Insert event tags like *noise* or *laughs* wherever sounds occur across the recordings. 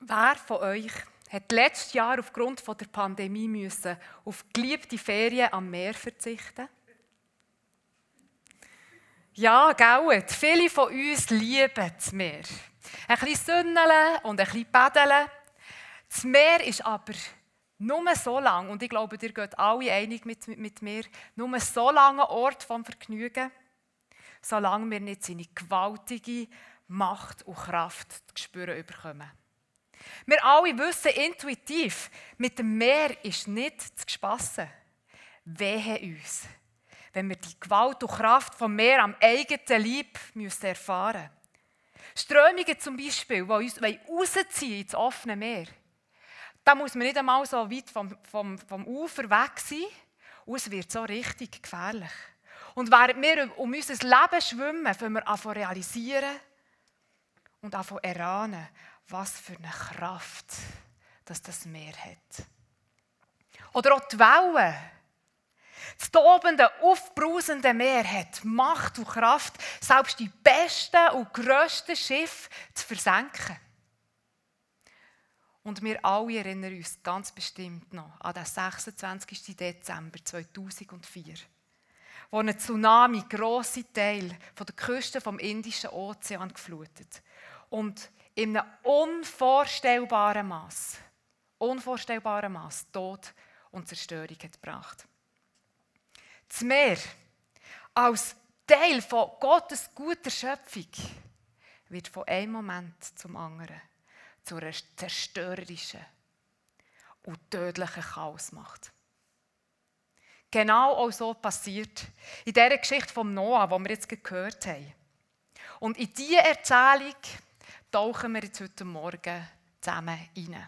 Wer von euch hat letztes Jahr aufgrund der Pandemie müssen auf geliebte Ferien am Meer verzichten? Ja, gell? Viele von uns lieben das Meer. Ein bisschen Sonneln und ein bisschen Paddeln. Das Meer ist aber nur so lang, und ich glaube, ihr geht alle einig mit, mit mir, nur so lange Ort vom Vergnügen, solange wir nicht seine gewaltige Macht und Kraft zu spüren bekommen. Wir alle wissen intuitiv, mit dem Meer ist nicht zu spassen. Wehe uns, wenn wir die Gewalt und Kraft vom Meer am eigenen Leib erfahren müssen. Strömungen zum Beispiel, die uns rausziehen ins offene Meer. Da muss man nicht einmal so weit vom, vom, vom Ufer weg sein und es wird so richtig gefährlich. Und während wir um unser Leben schwimmen, können wir anfangen realisieren und anfangen erahnen, was für eine Kraft dass das Meer hat. Oder auch die Wellen. Das tobende, aufbrausende Meer hat Macht und Kraft, selbst die besten und grössten Schiffe zu versenken. Und wir alle erinnern uns ganz bestimmt noch an den 26. Dezember 2004, wo ein Tsunami grosse Teile der Küste vom Indischen Ozean geflutet und in einem unvorstellbaren Maß, unvorstellbaren Maß Tod und Zerstörung hat gebracht. Das Meer als Teil von Gottes guter Schöpfung wird von einem Moment zum anderen zu einer zerstörerischen und tödlichen Chaos macht. Genau auch so passiert in dieser Geschichte von Noah, die wir jetzt gehört haben. Und in diese Erzählung tauchen wir jetzt heute Morgen zusammen rein.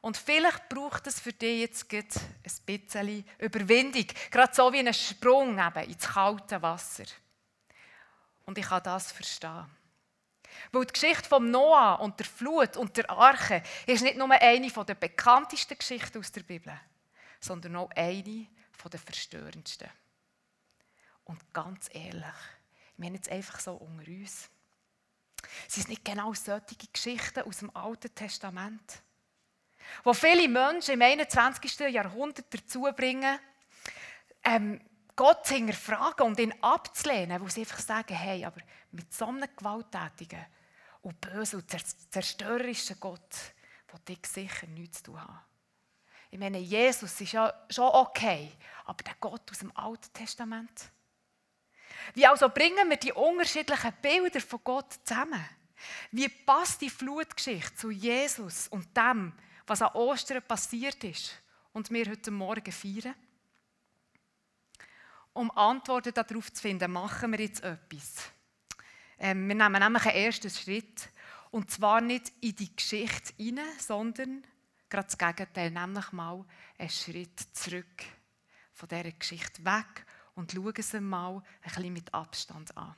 Und vielleicht braucht es für dich jetzt ein bisschen Überwindung, gerade so wie ein Sprung eben ins kalte Wasser. Und ich kann das verstehen. Weil die Geschichte von Noah und der Flut und der Arche ist nicht nur eine der bekanntesten Geschichten aus der Bibel, sondern auch eine der verstörendsten. Und ganz ehrlich, wir haben jetzt einfach so unter uns. Es sind nicht genau solche Geschichten aus dem Alten Testament, wo viele Menschen im 21. Jahrhundert dazu bringen, ähm, Gott zu hinterfragen und ihn abzulehnen, wo sie einfach sagen, hey, aber mit so einem gewalttätigen und bösen und zerstörerischen Gott will ich sicher nichts zu tun haben. Ich meine, Jesus ist ja schon okay, aber der Gott aus dem Alten Testament? Wie also bringen wir die unterschiedlichen Bilder von Gott zusammen? Wie passt die Flutgeschichte zu Jesus und dem, was an Ostern passiert ist und wir heute Morgen feiern? Um Antworten darauf zu finden, machen wir jetzt etwas. Ähm, wir nehmen nämlich einen ersten Schritt. Und zwar nicht in die Geschichte hinein, sondern gerade das Gegenteil, nämlich mal einen Schritt zurück von dieser Geschichte weg und schauen sie mal ein bisschen mit Abstand an.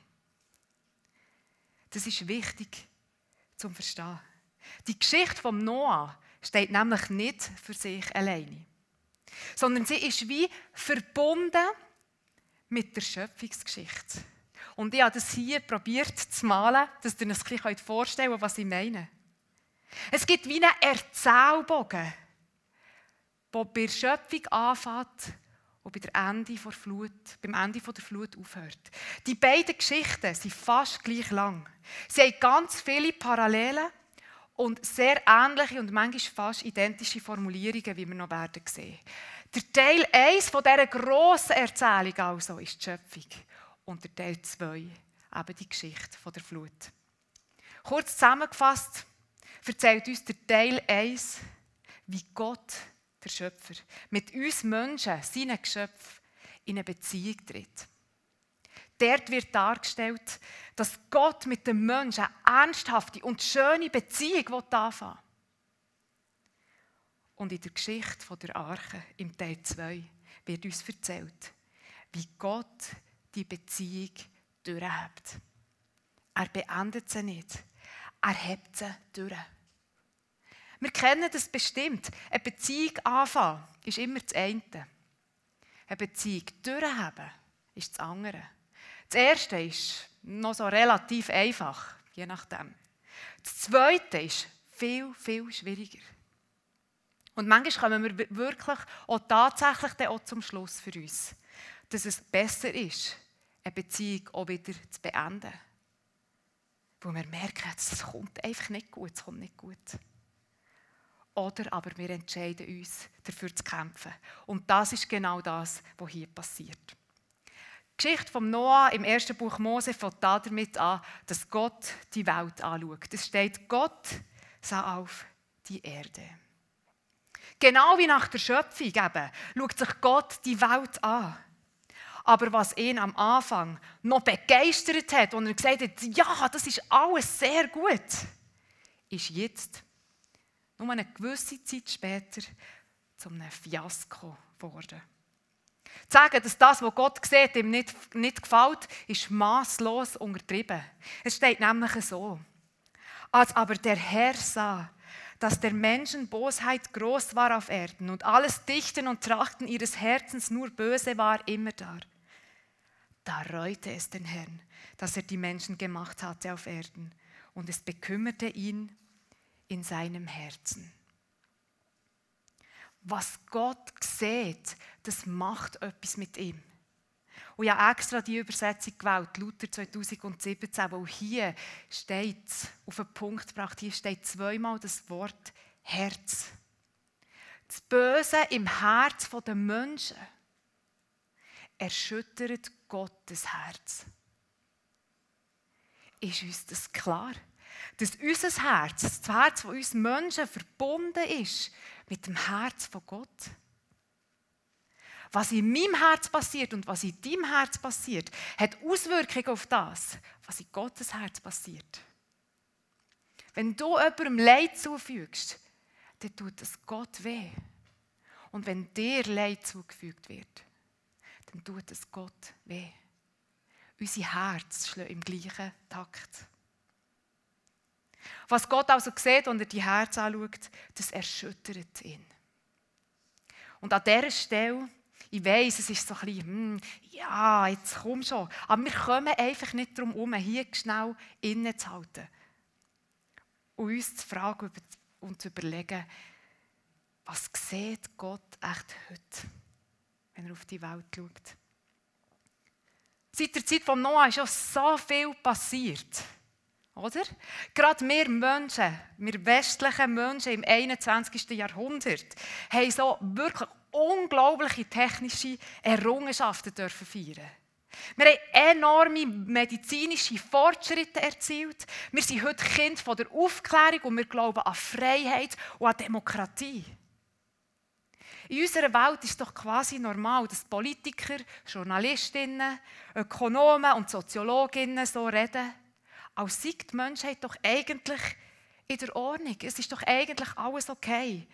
Das ist wichtig zum Verstehen. Die Geschichte von Noah steht nämlich nicht für sich alleine, sondern sie ist wie verbunden mit der Schöpfungsgeschichte. Und ich habe das hier probiert zu malen, dass ihr euch ein bisschen vorstellen könnt, was ich meine. Es gibt wie einen Erzählbogen, der bei der Schöpfung anfängt und bei der Ende der Flut, beim Ende der Flut aufhört. Die beiden Geschichten sind fast gleich lang. Sie haben ganz viele Parallelen und sehr ähnliche und manchmal fast identische Formulierungen, wie wir noch werden sehen. Der Teil 1 von dieser grossen Erzählung also ist die Schöpfung. Und der Teil 2 eben die Geschichte der Flut. Kurz zusammengefasst erzählt uns der Teil 1, wie Gott, der Schöpfer, mit uns Menschen, seinen Geschöpfen, in eine Beziehung tritt. Dort wird dargestellt, dass Gott mit dem Menschen eine ernsthafte und schöne Beziehung anfangen will. Und in der Geschichte der Arche, im Teil 2, wird uns erzählt, wie Gott die Beziehung durchhebt. Er beendet sie nicht, er hebt sie durch. Wir kennen das bestimmt. Eine Beziehung anfangen ist immer das eine. Eine Beziehung durchheben ist das andere. Das erste ist noch so relativ einfach, je nachdem. Das zweite ist viel, viel schwieriger. Und manchmal kommen wir wirklich auch tatsächlich dann auch zum Schluss für uns, dass es besser ist, eine Beziehung auch wieder zu beenden. Weil wir merken, es kommt einfach nicht gut, es kommt nicht gut. Oder aber wir entscheiden uns, dafür zu kämpfen. Und das ist genau das, was hier passiert. Die Geschichte von Noah im ersten Buch Mose fängt damit an, dass Gott die Welt anschaut. Es steht, Gott sah auf die Erde. Genau wie nach der Schöpfung eben, schaut sich Gott die Welt an. Aber was ihn am Anfang noch begeistert hat und er gesagt hat, ja, das ist alles sehr gut, ist jetzt, nur eine gewisse Zeit später, zu einem Fiasko geworden. Zu sagen, dass das, was Gott sieht, ihm nicht, nicht gefällt, ist maßlos untertrieben. Es steht nämlich so. Als aber der Herr sah, dass der Menschen Bosheit groß war auf Erden und alles Dichten und Trachten ihres Herzens nur böse war immer da. Da reute es den Herrn, dass er die Menschen gemacht hatte auf Erden, und es bekümmerte ihn in seinem Herzen. Was Gott sieht, das macht etwas mit ihm. Und ich habe extra die Übersetzung gewählt, Luther 2017, wo hier steht, auf den Punkt gebracht, hier steht zweimal das Wort Herz. Das Böse im Herz der Menschen erschüttert Gottes Herz. Ist uns das klar? Dass unser Herz, das Herz von uns Menschen verbunden ist mit dem Herz von Gott. Was in meinem Herz passiert und was in deinem Herz passiert, hat Auswirkungen auf das, was in Gottes Herz passiert. Wenn du jemandem Leid zufügst, dann tut es Gott weh. Und wenn dir Leid zugefügt wird, dann tut es Gott weh. Unser Herz schlägt im gleichen Takt. Was Gott also sieht und er die Herz anschaut, das erschüttert ihn. Und an dieser Stelle, ich weiß, es ist so ein bisschen, hm, ja, jetzt komm schon, aber wir kommen einfach nicht darum herum, hier schnell innezuhalten und uns zu fragen und zu überlegen, was sieht Gott echt heute? wenn er auf die Welt schaut. Seit der Zeit von Noah ist schon so viel passiert. Oder? Gerade wir Menschen, wir westlichen Menschen im 21. Jahrhundert, haben so wirklich unglaubliche technische Errungenschaften dürfen feiern. Wir haben enorme medizinische Fortschritte erzielt. Wir sind heute Kind von der Aufklärung und wir glauben an Freiheit und an Demokratie. In unserer Welt ist es doch quasi normal, dass Politiker, Journalistinnen, Ökonomen und Soziologinnen so reden, als sei die Menschheit doch eigentlich in der Ordnung. Es ist doch eigentlich alles okay.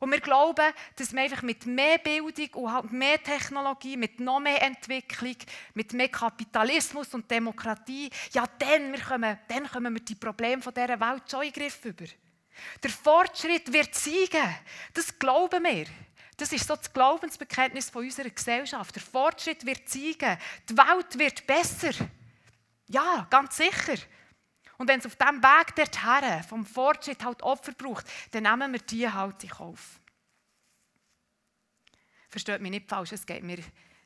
Und wir glauben, dass wir einfach mit mehr Bildung und halt mehr Technologie, mit noch mehr Entwicklung, mit mehr Kapitalismus und Demokratie, ja, dann, wir kommen, dann kommen wir die Probleme dieser Welt schon in den Griff über. Der Fortschritt wird siegen. Das glauben wir. Das ist so das Glaubensbekenntnis von unserer Gesellschaft. Der Fortschritt wird siegen. Die Welt wird besser. Ja, ganz sicher. Und wenn es auf diesem Weg dorthin vom Fortschritt halt Opfer braucht, dann nehmen wir die halt in Kauf. Versteht mich nicht falsch, es geht mir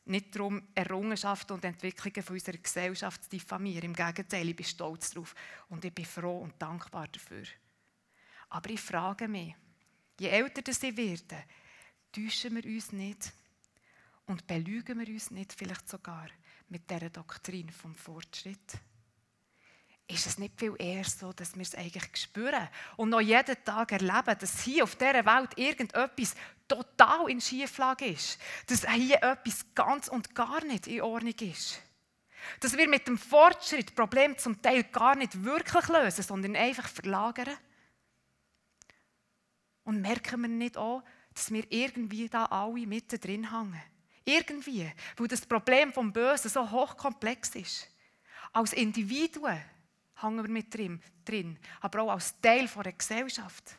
nicht darum, Errungenschaften und Entwicklungen von unserer Gesellschaft zu diffamieren. Im Gegenteil, ich bin stolz darauf und ich bin froh und dankbar dafür. Aber ich frage mich, je älter ich werde, täuschen wir uns nicht und belügen wir uns nicht vielleicht sogar mit dieser Doktrin vom Fortschritt? Ist es nicht viel eher so, dass wir es eigentlich spüren und noch jeden Tag erleben, dass hier auf dieser Welt irgendetwas total in Schieflage ist? Dass hier etwas ganz und gar nicht in Ordnung ist? Dass wir mit dem Fortschritt Probleme zum Teil gar nicht wirklich lösen, sondern einfach verlagern? Und merken wir nicht auch, dass wir irgendwie da alle mittendrin hängen? Irgendwie, weil das Problem vom Bösen so hochkomplex ist. Als Individuen hängen wir mit drin, aber auch als Teil der Gesellschaft.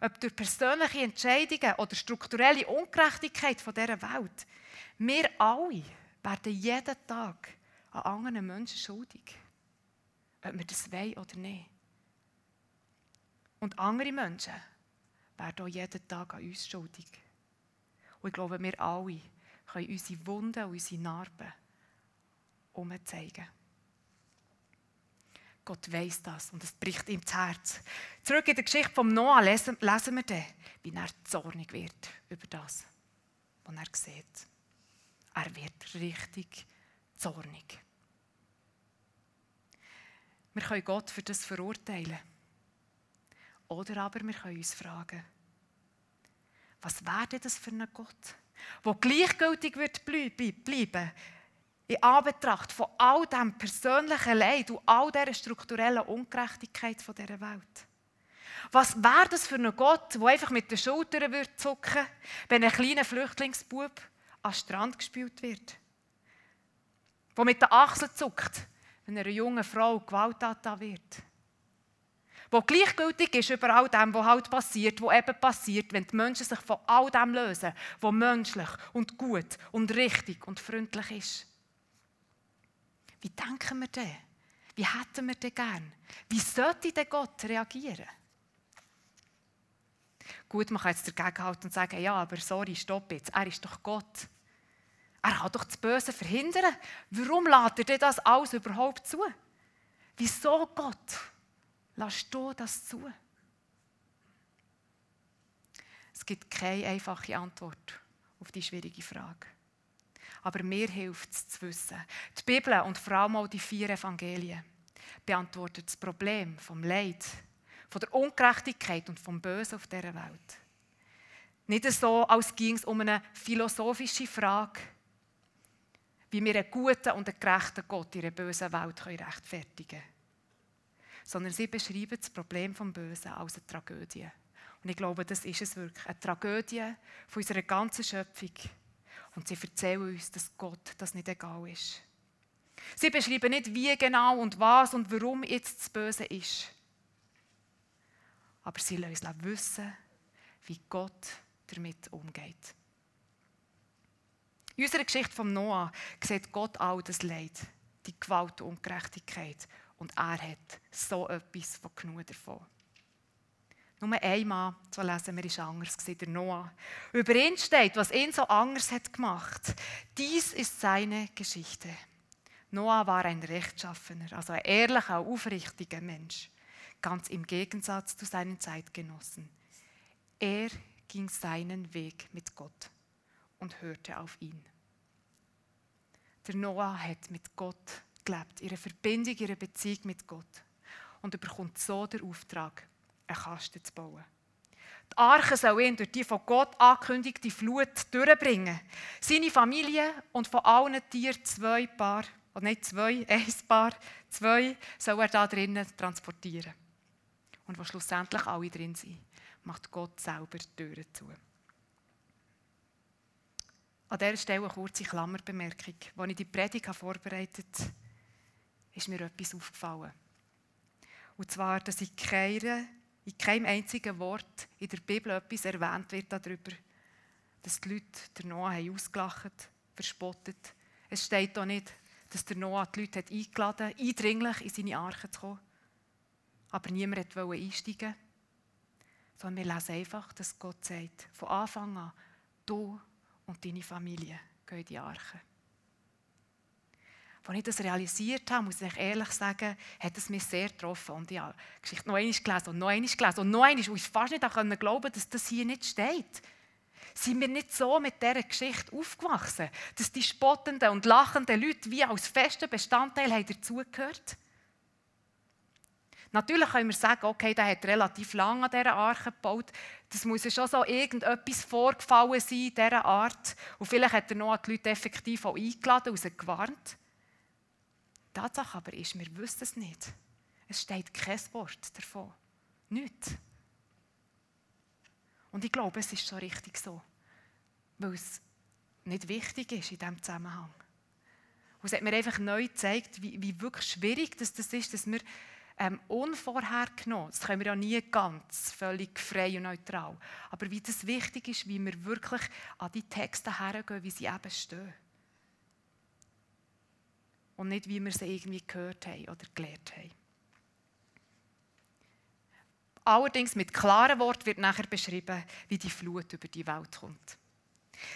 Ob durch persönliche Entscheidungen oder strukturelle Ungerechtigkeit dieser Welt. Wir alle werden jeden Tag an anderen Menschen schuldig. Ob wir das wollen oder nicht. Und andere Menschen werden auch jeden Tag an uns schuldig. Und ich glaube, wir alle können unsere Wunden und unsere Narben umzeigen. Gott weiß das und es bricht ihm das Herz. Zurück in der Geschichte von Noah lesen, lesen wir dann, wie er zornig wird über das, was er sieht. Er wird richtig zornig. Wir können Gott für das verurteilen. Oder aber wir können uns fragen, was wäre das für ein Gott, der gleichgültig wird bleiben in Anbetracht von all dem persönlichen Leid und all dieser strukturellen Ungerechtigkeit dieser Welt? Was wäre das für ein Gott, der einfach mit den Schultern würde zucken wenn ein kleiner Flüchtlingsbub an den Strand gespielt wird? Der mit den Achseln zuckt, wenn einer jungen Frau Gewalt wird? Wo gleichgültig ist über all dem, was halt passiert, was eben passiert, wenn die Menschen sich von all dem lösen, was menschlich und gut und richtig und freundlich ist. Wie denken wir denn? Wie hätten wir denn gern? Wie sollte denn Gott reagieren? Gut, man kann jetzt dagegen halten und sagen, ja, aber sorry, stopp jetzt, er ist doch Gott. Er kann doch das Böse verhindern. Warum lädt er denn das alles überhaupt zu? Wieso Gott? Lass du das zu? Es gibt keine einfache Antwort auf die schwierige Frage. Aber mir hilft es zu wissen. Die Bibel und vor allem auch die vier Evangelien beantworten das Problem vom Leid, von der Ungerechtigkeit und vom Bösen auf dieser Welt. Nicht so, als ging es um eine philosophische Frage, wie wir einen guten und einen gerechten Gott in einer bösen Welt rechtfertigen können sondern sie beschreiben das Problem vom Bösen als eine Tragödie. Und ich glaube, das ist es wirklich, eine Tragödie von unserer ganzen Schöpfung. Und sie erzählen uns, dass Gott das nicht egal ist. Sie beschreiben nicht, wie genau und was und warum jetzt das Böse ist. Aber sie lassen uns wissen, wie Gott damit umgeht. In unserer Geschichte von Noah sieht Gott all das Leid, die Gewalt und Ungerechtigkeit und er hat so etwas von genug davon. Nur einmal, so lesen wir, ist anders der Noah. Über ihn steht, was ihn so anders hat gemacht. Dies ist seine Geschichte. Noah war ein rechtschaffener, also ein ehrlicher, aufrichtiger Mensch. Ganz im Gegensatz zu seinen Zeitgenossen. Er ging seinen Weg mit Gott und hörte auf ihn. Der Noah hat mit Gott gelebt, ihre Verbindung, ihre Beziehung mit Gott. Und bekommt so den Auftrag, einen Kasten zu bauen. Die Arche soll ihn durch die von Gott angekündigte Flut durchbringen. Seine Familie und von allen Tieren zwei Paar, oder nicht zwei, *laughs* ein Paar, zwei, soll er da drinnen transportieren. Und wo schlussendlich alle drin sind, macht Gott selber die Türen zu. An dieser Stelle eine kurze Klammerbemerkung. Als ich die Predigt vorbereitet habe, ist mir etwas aufgefallen. Und zwar, dass in, keiner, in keinem einzigen Wort in der Bibel etwas erwähnt wird darüber, dass die Leute der Noah haben ausgelacht, verspottet. Es steht auch nicht, dass der Noah die Leute hat eingeladen hat, eindringlich in seine Arche zu kommen. Aber niemand wollte einsteigen. Sondern wir lesen einfach, dass Gott sagt, von Anfang an, du und deine Familie gehen in die Arche. Als ich das realisiert habe, muss ich ehrlich sagen, hat es mich sehr getroffen. Und ich habe die Geschichte noch einmal gelesen und noch einmal gelesen und noch einmal. Und ich fast nicht glauben konnte, dass das hier nicht steht. Sind wir nicht so mit dieser Geschichte aufgewachsen, dass die spottenden und lachenden Leute wie als festen Bestandteil haben dazugehört? Natürlich können wir sagen, okay, der hat relativ lange an dieser Arche gebaut. Das muss ja schon so irgendetwas vorgefallen sein in dieser Art. Und vielleicht hat er noch die Leute effektiv auch eingeladen und sie gewarnt. Tatsache aber ist, wir wissen es nicht. Es steht kein Wort davon. Nichts. Und ich glaube, es ist so richtig so. Weil es nicht wichtig ist in diesem Zusammenhang. Und es hat mir einfach neu gezeigt, wie, wie wirklich schwierig das, das ist, dass wir ähm, unvorhergenommen, das können wir ja nie ganz, völlig frei und neutral, aber wie das wichtig ist, wie wir wirklich an die Texte hergehen, wie sie eben stehen und nicht, wie wir sie irgendwie gehört haben oder gelernt haben. Allerdings mit klaren Worten wird nachher beschrieben, wie die Flut über die Welt kommt.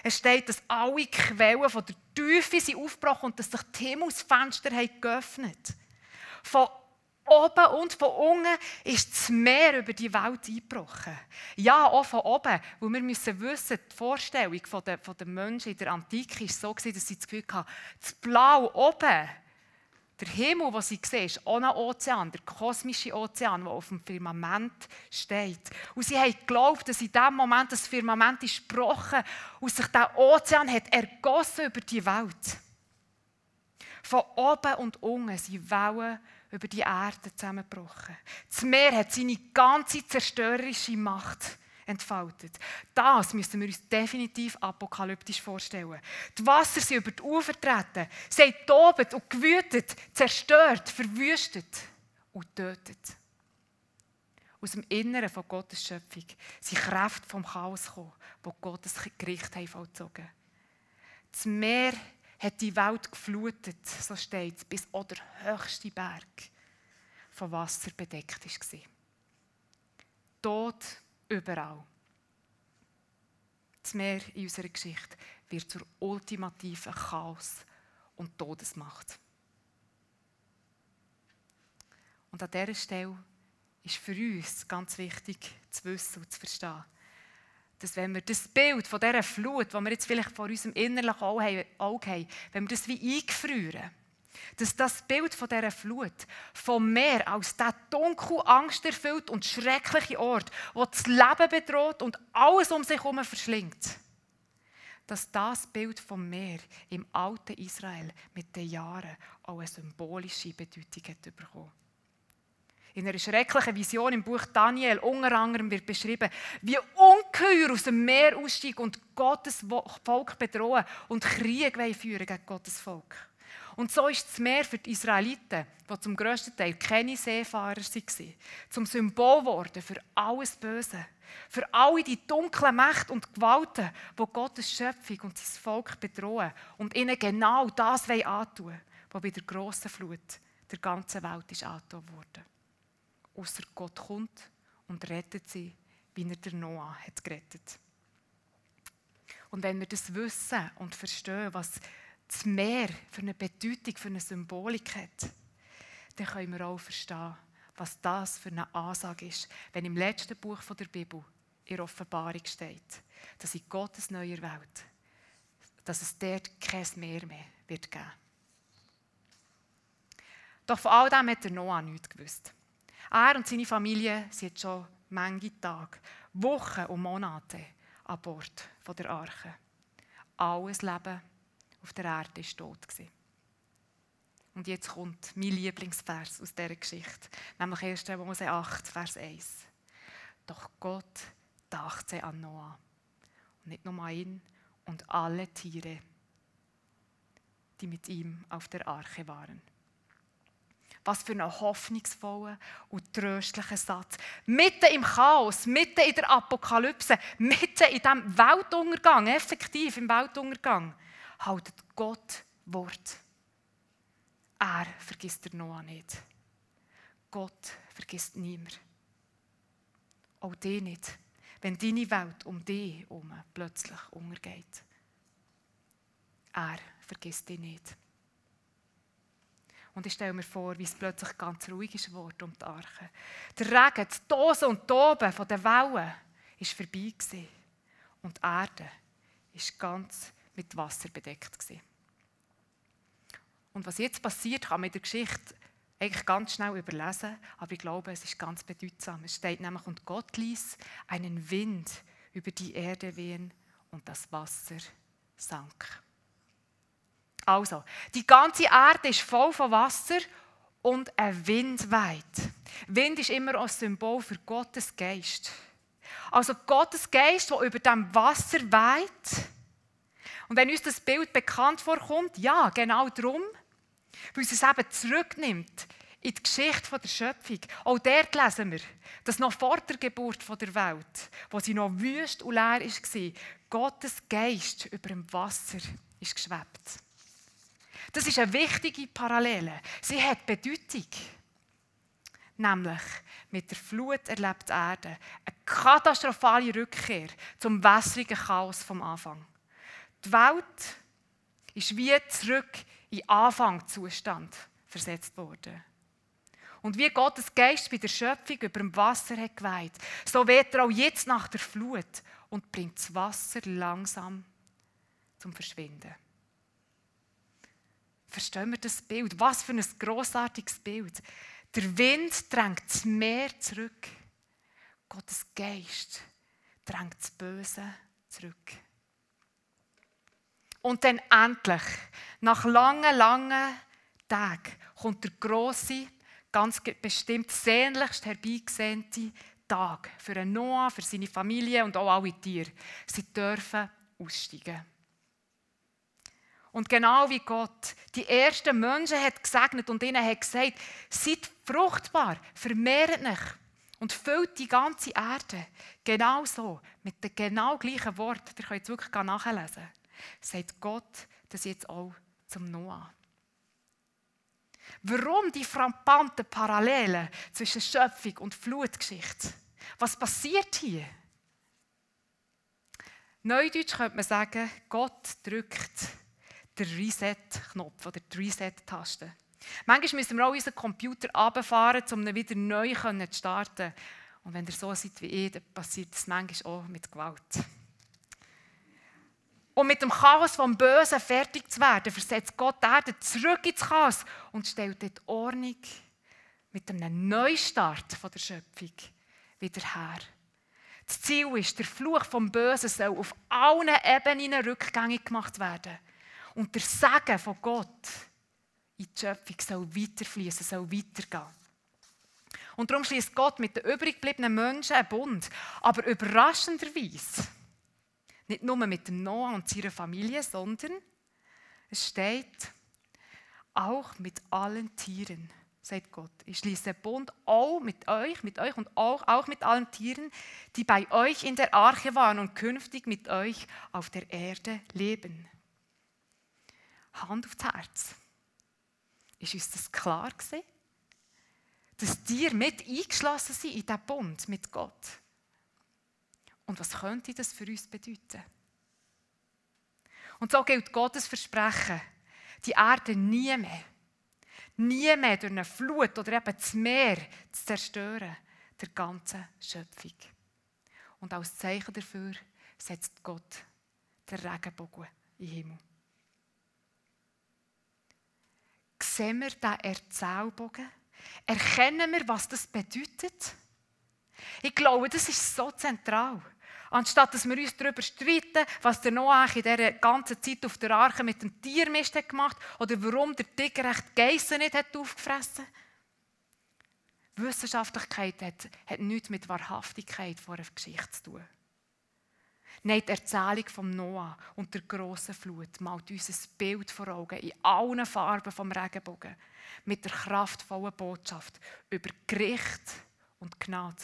Es steht, dass alle Quellen von der Tiefe sind aufgebrochen und dass sich die Himmelsfenster haben geöffnet Von oben und von unten ist das Meer über die Welt eingebrochen. Ja, auch von oben. Weil wir müssen wissen, die Vorstellung der, Menschen in der Antike war so, dass sie das Gefühl hatten, das Blau oben der Himmel, den sie sehen, ist auch ein Ozean, der kosmische Ozean, der auf dem Firmament steht. Und sie haben geglaubt, dass in dem Moment das Firmament ist gebrochen und sich der Ozean hat ergossen über die Welt. Von oben und unten sind Wellen über die Erde zusammengebrochen. Das Meer hat seine ganze zerstörerische Macht entfaltet. Das müssen wir uns definitiv apokalyptisch vorstellen. Die Wasser sind über die Ufer getreten, haben tobt und gewütet, zerstört, verwüstet und tötet. Aus dem Inneren von Gottes Schöpfung sind Kräfte vom Chaos gekommen, die Gottes Gericht haben vollzogen. Das Meer hat die Welt geflutet, so steht es, bis auch der höchste Berg von Wasser bedeckt war. Tod überall. Das Meer in unserer Geschichte wird zur ultimativen Chaos- und Todesmacht. Und an dieser Stelle ist für uns ganz wichtig zu wissen und zu verstehen, dass wenn wir das Bild von dieser Flut, das wir jetzt vielleicht vor unserem innerlichen Auge haben, wenn wir das wie eingefrieren, dass das Bild von dieser Flut vom Meer als der dunkel, angsterfüllt und schreckliche Ort, wo das Leben bedroht und alles um sich herum verschlingt, dass das Bild vom Meer im alten Israel mit den Jahren auch eine symbolische Bedeutung hat bekommen. In einer schrecklichen Vision im Buch Daniel unter anderem wird beschrieben, wie Ungeheuer aus dem Meer aussteigen und Gottes Volk bedrohen und Krieg führen gegen Gottes Volk. Und so ist das Meer für die Israeliten, die zum grössten Teil keine Seefahrer waren, zum Symbol geworden für alles Böse. Für alle die dunklen Mächte und Gewalten, die Gottes Schöpfung und sein Volk bedrohen und ihnen genau das antun wollen, was bei der grossen Flut der ganzen Welt ist angetan wurde. Außer Gott kommt und rettet sie, wie er der Noah hat gerettet. Und wenn wir das wissen und verstehen, was das Meer für eine Bedeutung, für eine Symbolik hat, dann können wir auch verstehen, was das für eine Ansage ist, wenn im letzten Buch der Bibel in der Offenbarung steht, dass in Gottes neuer Welt, dass es dort kein Meer mehr wird geben. Doch von all dem hat der Noah nichts gewusst. Er und seine Familie sind schon manche Tage, Wochen und Monate an Bord der Arche. Alles Leben auf der Erde war tot. Und jetzt kommt mein Lieblingsvers aus dieser Geschichte, nämlich 1. Mose 8, Vers 1. Doch Gott dachte an Noah. Und nicht nur an ihn und alle Tiere, die mit ihm auf der Arche waren. Was für ein hoffnungsvoller und tröstlicher Satz. Mitten im Chaos, mitten in der Apokalypse, mitten in diesem Weltuntergang, effektiv im Weltuntergang, haltet Gott Wort. Er vergisst der Noah nicht. Gott vergisst niemand. Auch dich nicht, wenn deine Welt um dich herum plötzlich untergeht. Er vergisst dich nicht. Und ich stelle mir vor, wie es plötzlich ganz ruhig ist geworden um die Arche. Der Regen, das Tosen und Toben von den Wellen war vorbei. Und die Erde ist ganz mit Wasser bedeckt. Gewesen. Und was jetzt passiert, kann man in der Geschichte eigentlich ganz schnell überlesen, aber ich glaube, es ist ganz bedeutsam. Es steht nämlich, und Gott ließ einen Wind über die Erde wehen und das Wasser sank. Also, die ganze Erde ist voll von Wasser und ein Wind weht. Wind ist immer ein Symbol für Gottes Geist. Also Gottes Geist, der über dem Wasser weht und wenn uns das Bild bekannt vorkommt, ja, genau darum, weil es es eben zurücknimmt in die Geschichte der Schöpfung. Auch dort lesen wir, dass noch vor der Geburt der Welt, wo sie noch wüst und leer war, Gottes Geist über dem Wasser ist geschwebt. Das ist eine wichtige Parallele. Sie hat Bedeutung. Nämlich, Mit der Flut erlebt die Erde eine katastrophale Rückkehr zum wässrigen Chaos vom Anfang. Die Welt ist wie zurück in Anfangszustand versetzt worden. Und wie Gottes Geist bei der Schöpfung über dem Wasser hat geweiht, so wird er auch jetzt nach der Flut und bringt das Wasser langsam zum Verschwinden. Verstehen wir das Bild? Was für ein großartiges Bild. Der Wind drängt das Meer zurück. Gottes Geist drängt das Böse zurück. Und dann endlich, nach langen, langen Tagen, kommt der große, ganz bestimmt sehnlichst herbeigesehnte Tag für Noah, für seine Familie und auch alle Tiere. Sie dürfen aussteigen. Und genau wie Gott die ersten Menschen hat gesegnet und ihnen hat gesagt, seid fruchtbar, vermehrt euch und füllt die ganze Erde. Genau so, mit den genau gleichen Worten, ihr könnt es wirklich nachlesen, sagt Gott das jetzt auch zum Noah. Warum die frappanten Parallelen zwischen Schöpfung und Flutgeschichte? Was passiert hier? Neudeutsch könnte man sagen, Gott drückt den Reset-Knopf oder die Reset-Taste. Manchmal müssen wir auch unseren Computer runterfahren, um ihn wieder neu zu starten. Und wenn ihr so seid wie ich, dann passiert das manchmal auch mit Gewalt. Um mit dem Chaos vom Bösen fertig zu werden, versetzt Gott die Erde zurück ins Chaos und stellt die Ordnung mit einem Neustart von der Schöpfung wieder her. Das Ziel ist, der Fluch vom Bösen soll auf allen Ebenen rückgängig gemacht werden. Und der Segen von Gott in die Schöpfung soll weiterfließen, soll weitergehen. Und darum schließt Gott mit den übrig gebliebenen Menschen einen Bund. Aber überraschenderweise nicht nur mit Noah und seiner Familie, sondern es steht auch mit allen Tieren sagt Gott. Ich schließe Bund auch mit euch, mit euch und auch, auch mit allen Tieren, die bei euch in der Arche waren und künftig mit euch auf der Erde leben. Hand aufs Herz. Ist uns das klar gewesen? Dass Tiere mit eingeschlossen sind in diesen Bund mit Gott. Und was könnte das für uns bedeuten? Und so gilt Gottes Versprechen, die Erde nie mehr nie mehr durch eine Flut oder eben das Meer zu zerstören, der ganzen Schöpfung. Und als Zeichen dafür setzt Gott den Regenbogen den Himmel. Sehen wir diesen Erzählbogen? Erkennen wir, was das bedeutet? Ich glaube, das ist so zentral. Anstatt dass wir uns darüber streiten, was der Noah in dieser ganzen Zeit auf der Arche mit dem Tiermist hat gemacht oder warum der Tiger echt Geissen nicht hat aufgefressen Wissenschaftlichkeit hat, hat nichts mit Wahrhaftigkeit vor einer Geschichte zu tun. Nein, die Erzählung vom Noah und der grossen Flut malt uns ein Bild vor Augen in allen Farben vom Regenbogen. Mit der kraftvollen Botschaft über Gericht und Gnade.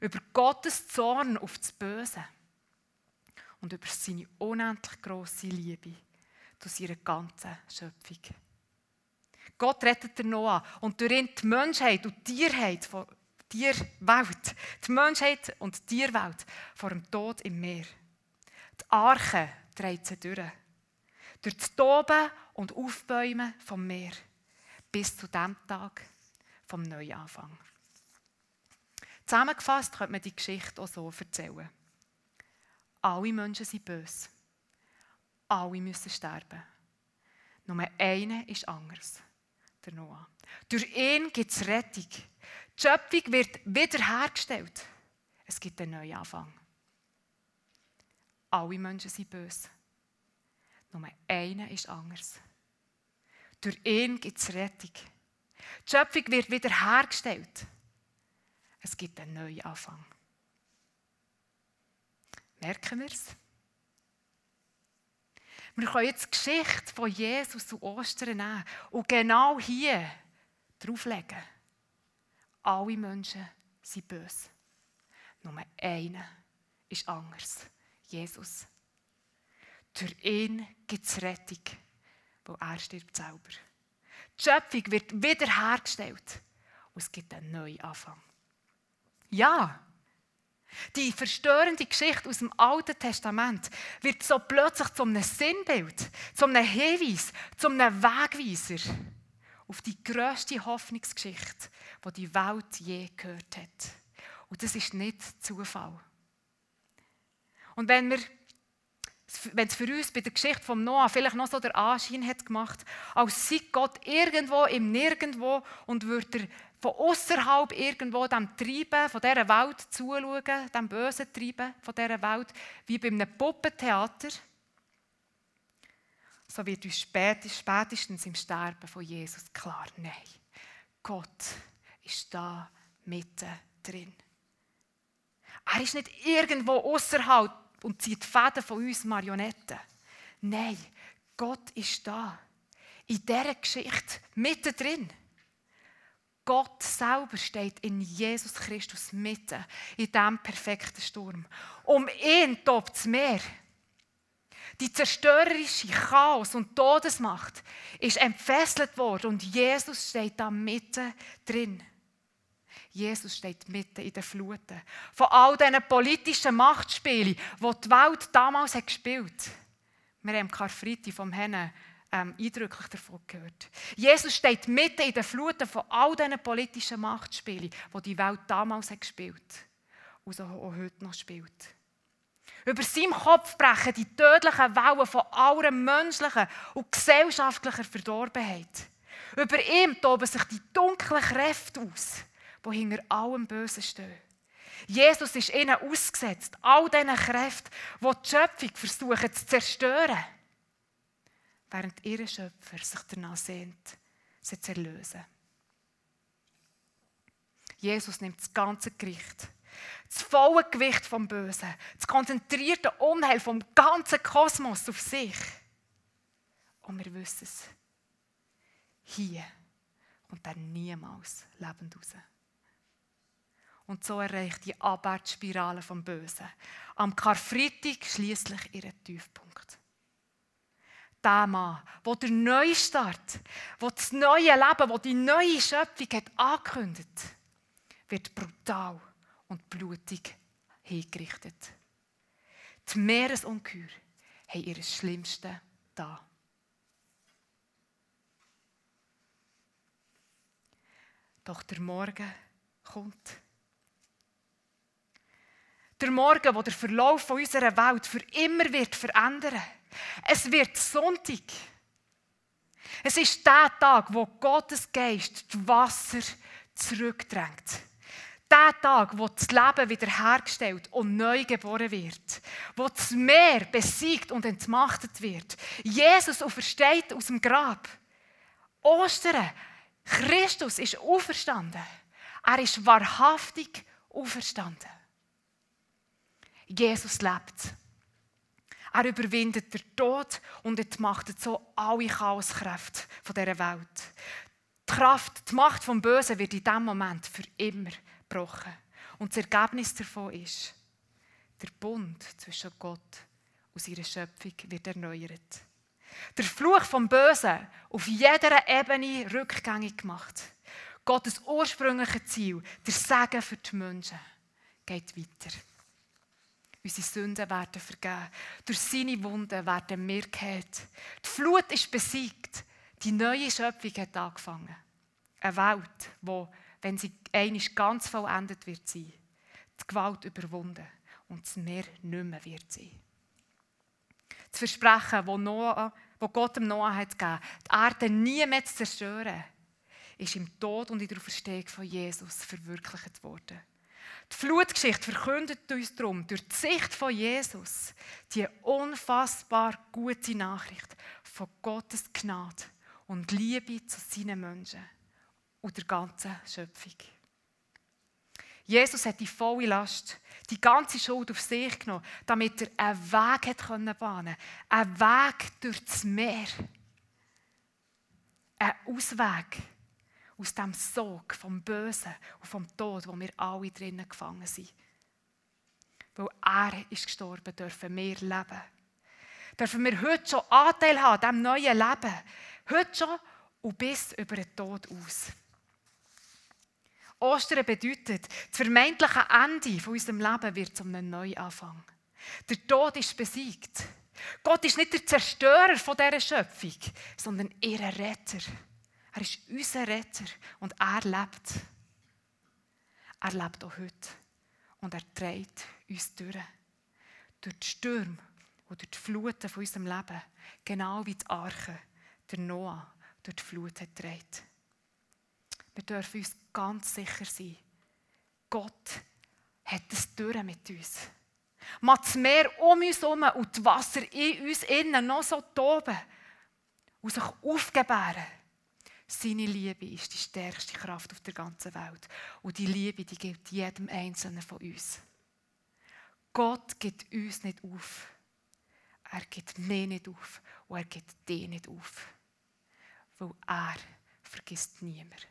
Über Gottes Zorn auf das Böse. Und über seine unendlich große Liebe zu seiner ganzen Schöpfung. Gott rettet den Noah und durch ihn die Menschheit und die Tierheit Tierwelt, die Menschheit und die Tierwelt vor dem Tod im Meer. Die Arche dreht sie durch. Durch das Toben und Aufbäumen vom Meer bis zu dem Tag vom Neuanfang. Zusammengefasst könnte man die Geschichte auch so erzählen. Alle Menschen sind böse. Alle müssen sterben. Nur einer ist anders. Der Noah. Durch ihn gibt es Rettung. Die Schöpfung wird wiederhergestellt. Es gibt einen neuen Anfang. Alle Menschen sind böse. Nur einer ist anders. Durch ihn gibt es Rettung. Die Schöpfung wird wiederhergestellt. Es gibt einen neuen Anfang. Merken wir es? Wir können jetzt die Geschichte von Jesus zu Ostern nehmen und genau hier drauflegen. Alle Menschen sind böse. Nur einer ist anders. Jesus. Durch ihn gibt es Rettung, wo er stirbt selber. Die Schöpfung wird wiederhergestellt und es gibt einen neuen Anfang. Ja. Die verstörende Geschichte aus dem Alten Testament wird so plötzlich zu einem Sinnbild, zu einem Hinweis, zu einem Wegweiser auf die grösste Hoffnungsgeschichte, die die Welt je gehört hat. Und das ist nicht Zufall. Und wenn wir wenn es für uns bei der Geschichte von Noah vielleicht noch so der Anschein hat gemacht, als sei Gott irgendwo im Nirgendwo und würde er von außerhalb irgendwo dem Treiben von dieser Welt zuschauen, dem bösen Treiben von dieser Welt, wie bei einem Puppentheater, so wird uns spätestens im Sterben von Jesus klar, nein, Gott ist da mitten drin. Er ist nicht irgendwo außerhalb und zieht Fäden von uns Marionetten. Nein, Gott ist da. In dieser Geschichte mittendrin. Gott selber steht in Jesus Christus mitten in diesem perfekten Sturm. Um ihn tobt das Meer. Die zerstörerische Chaos und Todesmacht ist entfesselt worden und Jesus steht da mitten drin. Jesus steht mitten in den Fluten. Von all diesen politischen Machtspielen, die die Welt damals hat gespielt hat. Wir haben Karfreitag vom Hennen ähm, eindrücklich davon gehört. Jesus steht mitten in den Fluten von all diesen politischen Machtspielen, die die Welt damals hat gespielt und auch heute noch spielt. Über seinem Kopf brechen die tödlichen Wellen von aller menschlichen und gesellschaftlichen Verdorbenheit. Über ihm toben sich die dunklen Kräfte aus die hinter allem Bösen stehen. Jesus ist ihnen ausgesetzt, all diesen Kräften, die die Schöpfung versuchen zu zerstören, während ihr Schöpfer sich danach sehnt, sie zu erlösen. Jesus nimmt das ganze Gericht, das volle Gewicht vom Bösen, das konzentrierte Unheil vom ganzen Kosmos auf sich. Und wir wissen es. Hier kommt er niemals lebend raus. Und so erreicht die Abwärtsspirale vom Bösen am Karfreitag schließlich ihren Tiefpunkt. Der Mann, der Neustart, wo das neue Leben, wo die neue Schöpfung hat angekündigt, wird brutal und blutig hingerichtet. Die Meeresungeheuer haben ihr Schlimmste da. Doch der Morgen kommt. Der Morgen, wo der Verlauf unserer Welt für immer wird verändern. Es wird Sonntag. Es ist der Tag, wo Gottes Geist das Wasser zurückdrängt. Der Tag, wo das Leben wiederhergestellt und neu geboren wird. Wo das Meer besiegt und entmachtet wird. Jesus aufersteht aus dem Grab. Ostern. Christus ist auferstanden. Er ist wahrhaftig auferstanden. Jesus lebt. Er überwindet den Tod und entmachtet so alle Chaoskräfte dieser Welt. Die Kraft, die Macht vom Bösen wird in diesem Moment für immer gebrochen. Und das Ergebnis davon ist, der Bund zwischen Gott und seiner Schöpfung wird erneuert. Der Fluch vom Bösen auf jeder Ebene rückgängig gemacht. Gottes ursprüngliches Ziel, der Segen für die Menschen, geht weiter. Unsere Sünden werden vergeben. Durch seine Wunden werden wir geheilt. Die Flut ist besiegt. Die neue Schöpfung hat angefangen. Eine Welt, wo, wenn sie einmal ganz vollendet wird sein, die Gewalt überwunden und das Meer nicht mehr wird sein. Das Versprechen, das, Noah, das Gott dem Noah hat gegeben, die Erde nie mehr zu zerstören, ist im Tod und in der Auferstehung von Jesus verwirklicht worden. Die Flutgeschichte verkündet uns darum durch die Sicht von Jesus die unfassbar gute Nachricht von Gottes Gnade und Liebe zu seinen Menschen und der ganzen Schöpfung. Jesus hat die volle Last, die ganze Schuld auf sich genommen, damit er einen Weg hat können bahnen, einen Weg durch das Meer, einen Ausweg aus dem Sog vom Bösen und vom Tod, wo wir alle drinnen gefangen sind. Weil er ist gestorben, dürfen wir leben. Dürfen wir heute schon Anteil haben an diesem neuen Leben. Heute schon und bis über den Tod aus. Ostern bedeutet, das vermeintliche Ende von unserem Leben wird zum Neuanfang. Der Tod ist besiegt. Gott ist nicht der Zerstörer von dieser Schöpfung, sondern ihr Retter. Er ist unser Retter und er lebt. Er lebt auch heute und er trägt uns durch. Durch die Stürme und durch die Fluten von unserem Leben. Genau wie die Arche der Noah durch die Flut hat getragen. Wir dürfen uns ganz sicher sein, Gott hat es durch mit uns. Macht das Meer um uns herum und das Wasser in uns innen noch so toben und sich aufgebären. Seine Liebe ist die stärkste Kraft auf der ganzen Welt. Und die Liebe, die gibt jedem Einzelnen von uns. Gott gibt uns nicht auf. Er gibt mir nicht auf und er gibt dir nicht auf. Weil er vergisst niemand.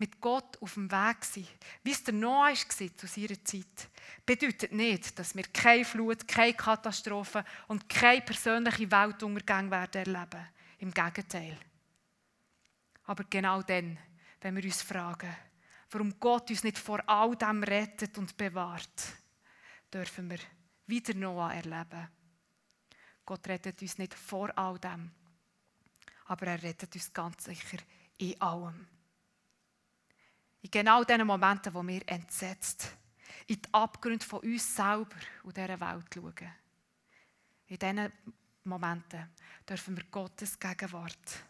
Mit Gott auf dem Weg sein, wie es der Noah war zu seiner Zeit, bedeutet nicht, dass wir keine Flut, keine Katastrophe und keine persönliche Weltuntergang werden erleben. Im Gegenteil. Aber genau dann, wenn wir uns fragen, warum Gott uns nicht vor all dem rettet und bewahrt, dürfen wir wieder Noah erleben. Gott rettet uns nicht vor all dem, aber er rettet uns ganz sicher in allem. In genau den Momenten, wo wir entsetzt in die Abgründe von uns selber und dieser Welt schauen. In diesen Momenten dürfen wir Gottes Gegenwart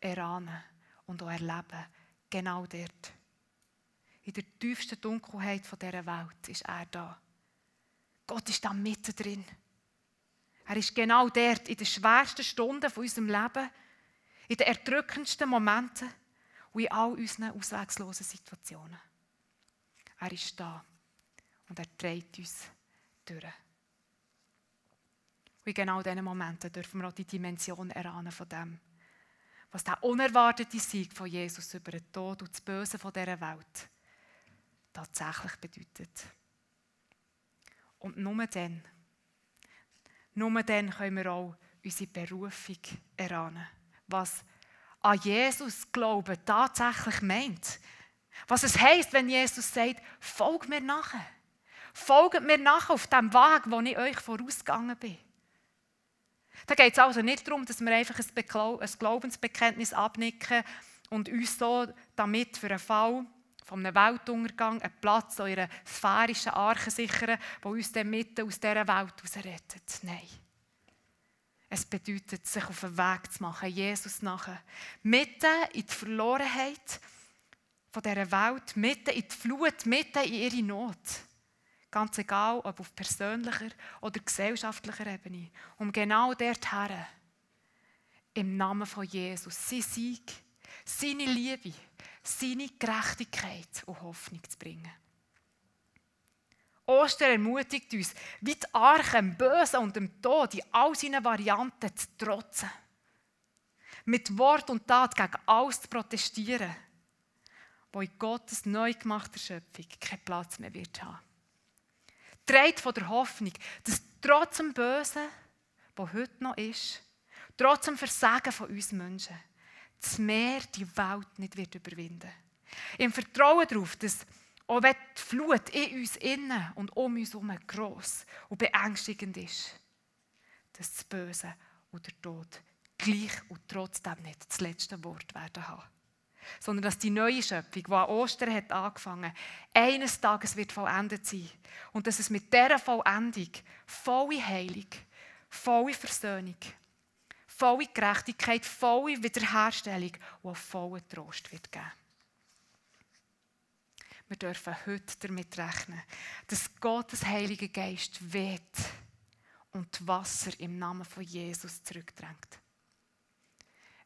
erahnen und auch erleben. Genau dort. In der tiefsten Dunkelheit dieser Welt ist er da. Gott ist da mitten drin. Er ist genau dort, in den schwersten Stunden von unserem Leben, in den erdrückendsten Momenten und in all unseren ausweglosen Situationen. Er ist da und er trägt uns durch. Und in genau diesen Momenten dürfen wir auch die Dimension erahnen von dem, was der unerwartete Sieg von Jesus über den Tod und das Böse von dieser Welt tatsächlich bedeutet. Und nur dann, nur dann können wir auch unsere Berufung erahnen. Was an Jesus Glauben tatsächlich meint. Was es heisst, wenn Jesus sagt, folgt mir nachher. Folgt mir nachher auf dem Weg, wo ich euch vorausgegangen bin. Da geht es also nicht darum, dass wir einfach ein Glaubensbekenntnis abnicken und uns so damit für einen Fall von einem Weltuntergang einen Platz in einer sphärischen Arche sichern, die uns dann mitten aus dieser Welt herausrettet. Nein. Es bedeutet, sich auf den Weg zu machen, Jesus nachher. Mitten in die Verlorenheit von dieser Welt, mitten in die Flut, mitten in ihre Not. Ganz egal, ob auf persönlicher oder gesellschaftlicher Ebene. Um genau dorthin, im Namen von Jesus, sein Sieg, seine Liebe, seine Gerechtigkeit und Hoffnung zu bringen. Ostern ermutigt uns, wie die Arche dem Bösen und dem Tod in all seinen Varianten zu trotzen. Mit Wort und Tat gegen alles zu protestieren, wo in Gottes neu gemachter Schöpfung keinen Platz mehr wird haben. Dreht von der Hoffnung, dass trotz dem Bösen, wo heute noch ist, trotz dem Versagen von uns Menschen, das Meer die Welt nicht wird überwinden. Im Vertrauen darauf, dass auch wenn die Flut in uns innen und um uns herum gross und beängstigend ist, dass das Böse und der Tod gleich und trotzdem nicht das letzte Wort werden haben. Sondern dass die neue Schöpfung, die an Ostern hat angefangen, eines Tages wird vollendet sein. Und dass es mit dieser Vollendung volle Heilung, volle Versöhnung, volle Gerechtigkeit, volle Wiederherstellung und vollen Trost wird geben. Wir dürfen heute damit rechnen, dass Gottes Heilige Geist weht und Wasser im Namen von Jesus zurückdrängt.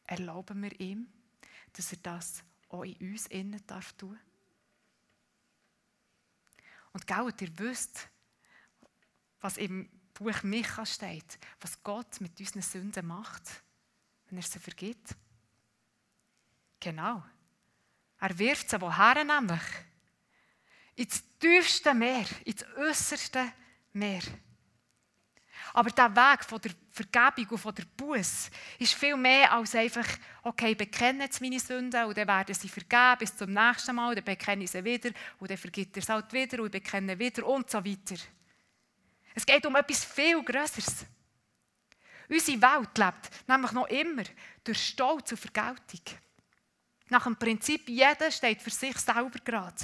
Erlauben wir ihm, dass er das auch in uns innen darf tun. Und gell, ihr wisst, was im Buch Micha steht, was Gott mit unseren Sünden macht, wenn er sie vergibt. Genau. Er wirft sie woher nämlich? Ins tiefste Meer, ins äußerste Meer. Aber der Weg von der Vergebung und von der Buß ist viel mehr als einfach, okay, bekenne jetzt meine Sünden und dann werden sie vergeben bis zum nächsten Mal, dann bekenne ich sie wieder und dann vergibt er es halt wieder und ich bekenne wieder und so weiter. Es geht um etwas viel Größeres. Unsere Welt lebt nämlich noch immer durch Stolz und Vergeltung. Nach dem Prinzip, jeder steht für sich selber gerade.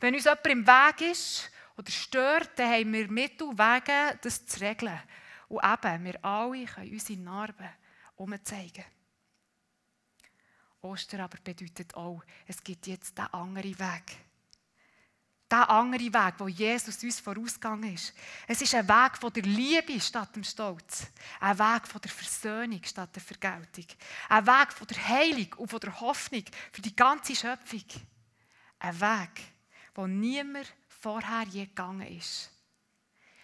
Wenn uns jemand im Weg ist oder stört, dann haben wir Mittel, Wege, das zu regeln. Und eben, wir alle können unsere Narben umzeigen. Ostern aber bedeutet auch, es gibt jetzt den anderen Weg. Der andere Weg, wo Jesus uns vorausgegangen ist. Es ist ein Weg von der Liebe statt dem Stolz. Ein Weg von der Versöhnung statt der Vergeltung. Ein Weg von der Heilung und von der Hoffnung für die ganze Schöpfung. Ein Weg, wo niemand vorher je gegangen ist.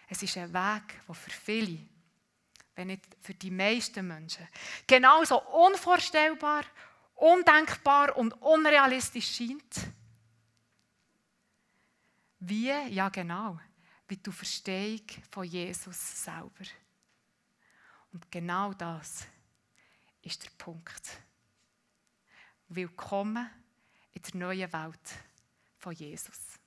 Es ist ein Weg, der für viele, wenn nicht für die meisten Menschen, genauso unvorstellbar, undenkbar und unrealistisch scheint wie? Ja, genau. Wie die Verstehung von Jesus selber. Und genau das ist der Punkt. Willkommen in der neuen Welt von Jesus.